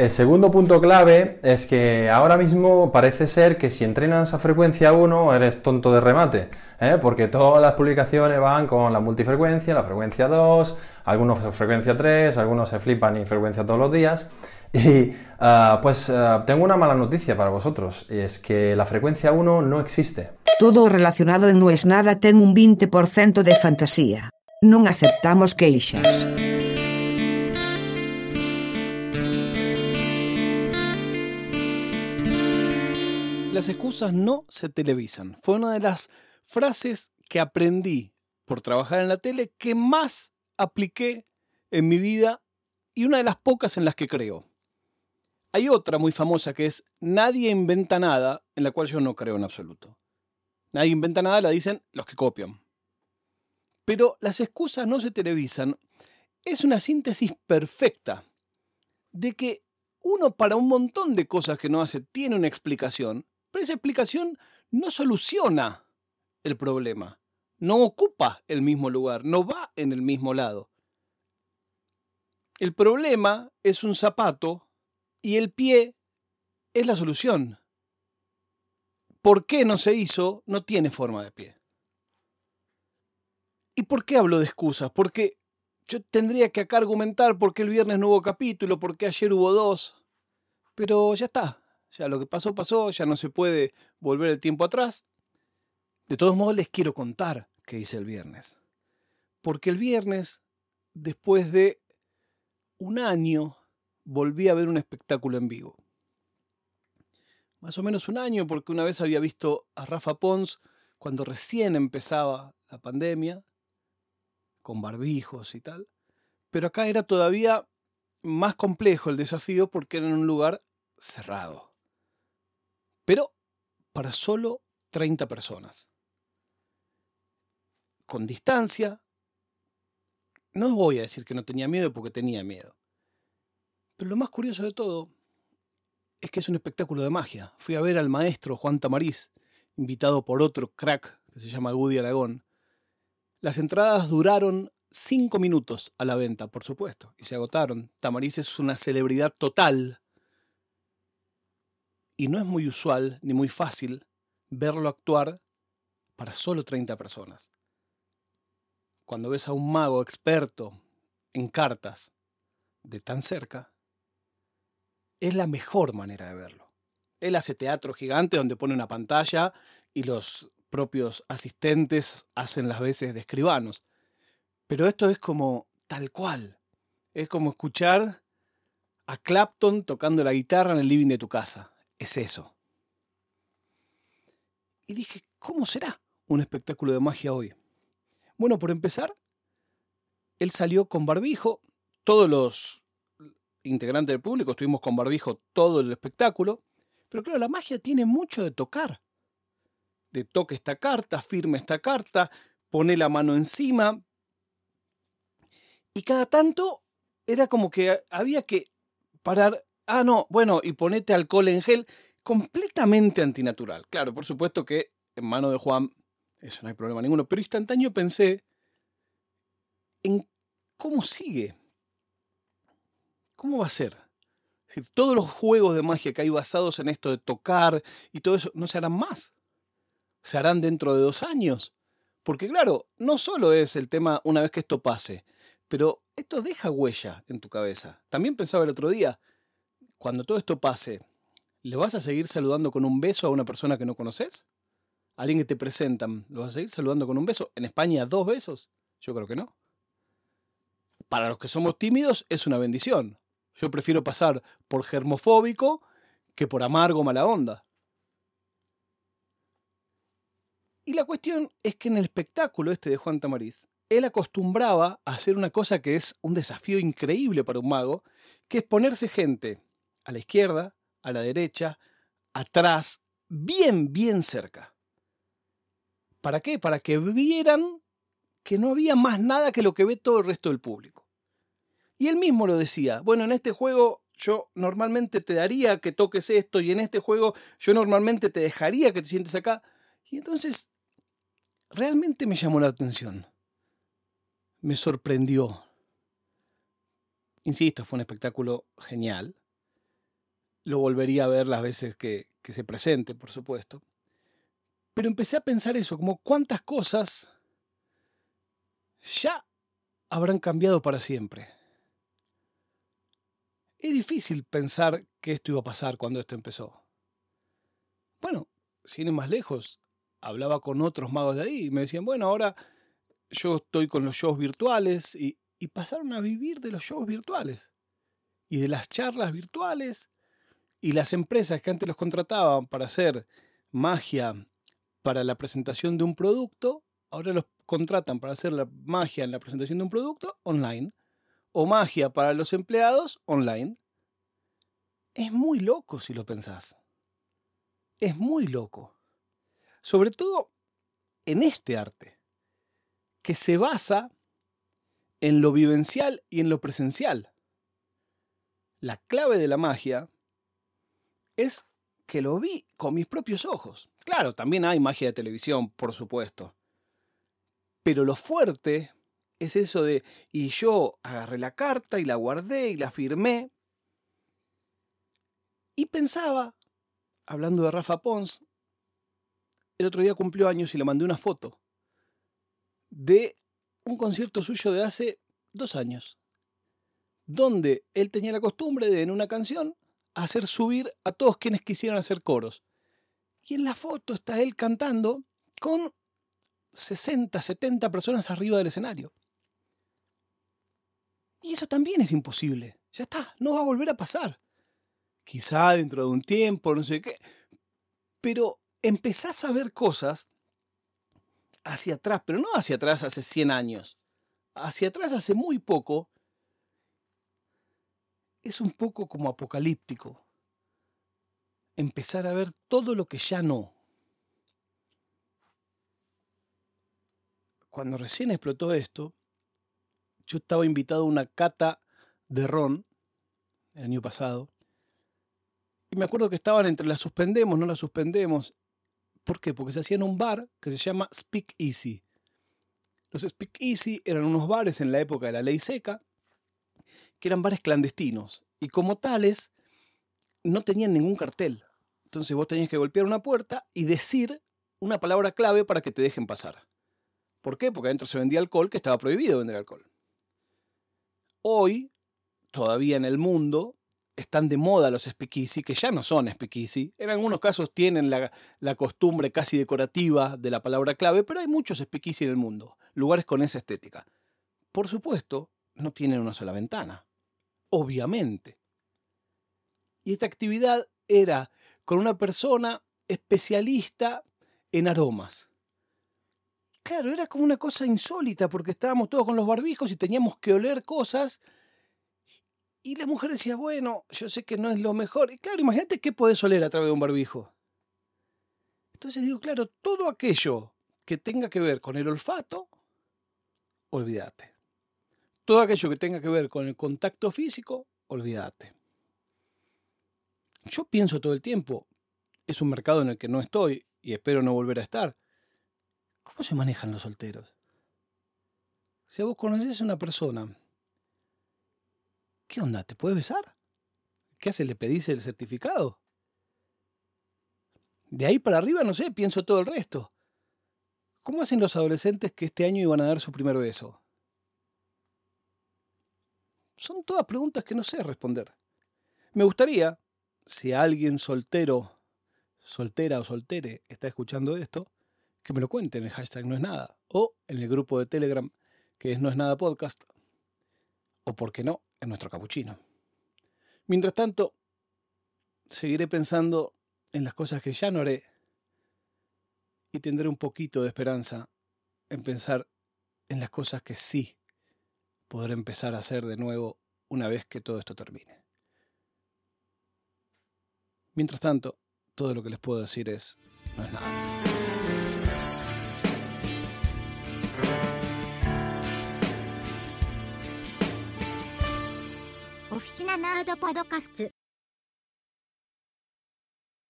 El segundo punto clave es que ahora mismo parece ser que si entrenas a frecuencia 1 eres tonto de remate, ¿eh? porque todas las publicaciones van con la multifrecuencia, la frecuencia 2, algunos frecuencia 3, algunos se flipan y frecuencia todos los días. Y ah, pues ah, tengo una mala noticia para vosotros, es que la frecuencia 1 no existe. Todo relacionado en No es nada ten un 20% de fantasía. Non aceptamos queixas. Las excusas no se televisan. Fue una de las frases que aprendí por trabajar en la tele que más apliqué en mi vida y una de las pocas en las que creo. Hay otra muy famosa que es Nadie inventa nada, en la cual yo no creo en absoluto. Nadie inventa nada, la dicen los que copian. Pero las excusas no se televisan. Es una síntesis perfecta de que uno para un montón de cosas que no hace tiene una explicación, pero esa explicación no soluciona el problema, no ocupa el mismo lugar, no va en el mismo lado. El problema es un zapato y el pie es la solución. ¿Por qué no se hizo? No tiene forma de pie. ¿Y por qué hablo de excusas? Porque yo tendría que acá argumentar por qué el viernes no hubo capítulo, por qué ayer hubo dos. Pero ya está. Ya lo que pasó, pasó. Ya no se puede volver el tiempo atrás. De todos modos, les quiero contar qué hice el viernes. Porque el viernes, después de un año volví a ver un espectáculo en vivo. Más o menos un año, porque una vez había visto a Rafa Pons cuando recién empezaba la pandemia, con barbijos y tal. Pero acá era todavía más complejo el desafío porque era en un lugar cerrado. Pero para solo 30 personas. Con distancia. No voy a decir que no tenía miedo porque tenía miedo. Pero lo más curioso de todo es que es un espectáculo de magia. Fui a ver al maestro Juan Tamariz, invitado por otro crack que se llama Woody Aragón. Las entradas duraron cinco minutos a la venta, por supuesto, y se agotaron. Tamariz es una celebridad total. Y no es muy usual ni muy fácil verlo actuar para solo 30 personas. Cuando ves a un mago experto en cartas de tan cerca, es la mejor manera de verlo. Él hace teatro gigante donde pone una pantalla y los propios asistentes hacen las veces de escribanos. Pero esto es como tal cual. Es como escuchar a Clapton tocando la guitarra en el living de tu casa. Es eso. Y dije, ¿cómo será un espectáculo de magia hoy? Bueno, por empezar, él salió con barbijo. Todos los integrante del público, estuvimos con barbijo todo el espectáculo, pero claro, la magia tiene mucho de tocar. De toque esta carta, firme esta carta, pone la mano encima. Y cada tanto era como que había que parar, ah, no, bueno, y ponete alcohol en gel, completamente antinatural. Claro, por supuesto que en mano de Juan, eso no hay problema ninguno, pero instantáneo pensé en cómo sigue ¿Cómo va a ser? todos los juegos de magia que hay basados en esto de tocar y todo eso, ¿no se harán más? ¿Se harán dentro de dos años? Porque claro, no solo es el tema una vez que esto pase, pero esto deja huella en tu cabeza. También pensaba el otro día, cuando todo esto pase, ¿le vas a seguir saludando con un beso a una persona que no conoces? alguien que te presentan, ¿lo vas a seguir saludando con un beso? ¿En España dos besos? Yo creo que no. Para los que somos tímidos es una bendición. Yo prefiero pasar por germofóbico que por amargo mala onda. Y la cuestión es que en el espectáculo este de Juan Tamariz, él acostumbraba a hacer una cosa que es un desafío increíble para un mago, que es ponerse gente a la izquierda, a la derecha, atrás, bien, bien cerca. ¿Para qué? Para que vieran que no había más nada que lo que ve todo el resto del público. Y él mismo lo decía, bueno, en este juego yo normalmente te daría que toques esto y en este juego yo normalmente te dejaría que te sientes acá. Y entonces, realmente me llamó la atención. Me sorprendió. Insisto, fue un espectáculo genial. Lo volvería a ver las veces que, que se presente, por supuesto. Pero empecé a pensar eso, como cuántas cosas ya habrán cambiado para siempre. Es difícil pensar que esto iba a pasar cuando esto empezó. Bueno, sin ir más lejos, hablaba con otros magos de ahí y me decían, bueno, ahora yo estoy con los shows virtuales y, y pasaron a vivir de los shows virtuales y de las charlas virtuales y las empresas que antes los contrataban para hacer magia para la presentación de un producto, ahora los contratan para hacer la magia en la presentación de un producto online o magia para los empleados online. Es muy loco si lo pensás. Es muy loco. Sobre todo en este arte, que se basa en lo vivencial y en lo presencial. La clave de la magia es que lo vi con mis propios ojos. Claro, también hay magia de televisión, por supuesto. Pero lo fuerte es eso de, y yo agarré la carta y la guardé y la firmé. Y pensaba, hablando de Rafa Pons, el otro día cumplió años y le mandé una foto de un concierto suyo de hace dos años, donde él tenía la costumbre de en una canción hacer subir a todos quienes quisieran hacer coros. Y en la foto está él cantando con 60, 70 personas arriba del escenario. Y eso también es imposible. Ya está, no va a volver a pasar. Quizá dentro de un tiempo, no sé qué. Pero empezás a ver cosas hacia atrás, pero no hacia atrás hace 100 años. Hacia atrás hace muy poco. Es un poco como apocalíptico. Empezar a ver todo lo que ya no. Cuando recién explotó esto, yo estaba invitado a una cata de ron el año pasado. Y me acuerdo que estaban entre la suspendemos, no la suspendemos. ¿Por qué? Porque se hacía en un bar que se llama Speak Easy. Los Speak Easy eran unos bares en la época de la ley seca, que eran bares clandestinos. Y como tales, no tenían ningún cartel. Entonces vos tenías que golpear una puerta y decir una palabra clave para que te dejen pasar. ¿Por qué? Porque adentro se vendía alcohol, que estaba prohibido vender alcohol. Hoy, todavía en el mundo, están de moda los speakeasy, que ya no son speakeasy. En algunos casos tienen la, la, costumbre casi decorativa de la palabra clave, pero hay muchos speakeasy en el mundo, lugares con esa estética. Por supuesto, no tienen una sola ventana. Obviamente. Y esta actividad era con una persona especialista en aromas. Claro, era como una cosa insólita porque estábamos todos con los barbijos y teníamos que oler cosas. Y la mujer decía, bueno, yo sé que no es lo mejor. Y claro, imagínate qué podés oler a través de un barbijo. Entonces digo, claro, todo aquello que tenga que ver con el olfato, olvídate. Todo aquello que tenga que ver con el contacto físico, olvídate. Yo pienso todo el tiempo, es un mercado en el que no estoy y espero no volver a estar. ¿Cómo se manejan los solteros? Si vos conocés a una persona, ¿qué onda? ¿Te puede besar? ¿Qué hace? ¿Le pedís el certificado? De ahí para arriba, no sé, pienso todo el resto. ¿Cómo hacen los adolescentes que este año iban a dar su primer beso? Son todas preguntas que no sé responder. Me gustaría, si alguien soltero, soltera o soltere está escuchando esto, que me lo cuenten en el hashtag no es nada. O en el grupo de Telegram que es no es nada podcast. O por qué no, en nuestro capuchino. Mientras tanto, seguiré pensando en las cosas que ya no haré y tendré un poquito de esperanza en pensar en las cosas que sí poder empezar a hacer de nuevo una vez que todo esto termine. Mientras tanto, todo lo que les puedo decir es, no es nada. Oficina Nerd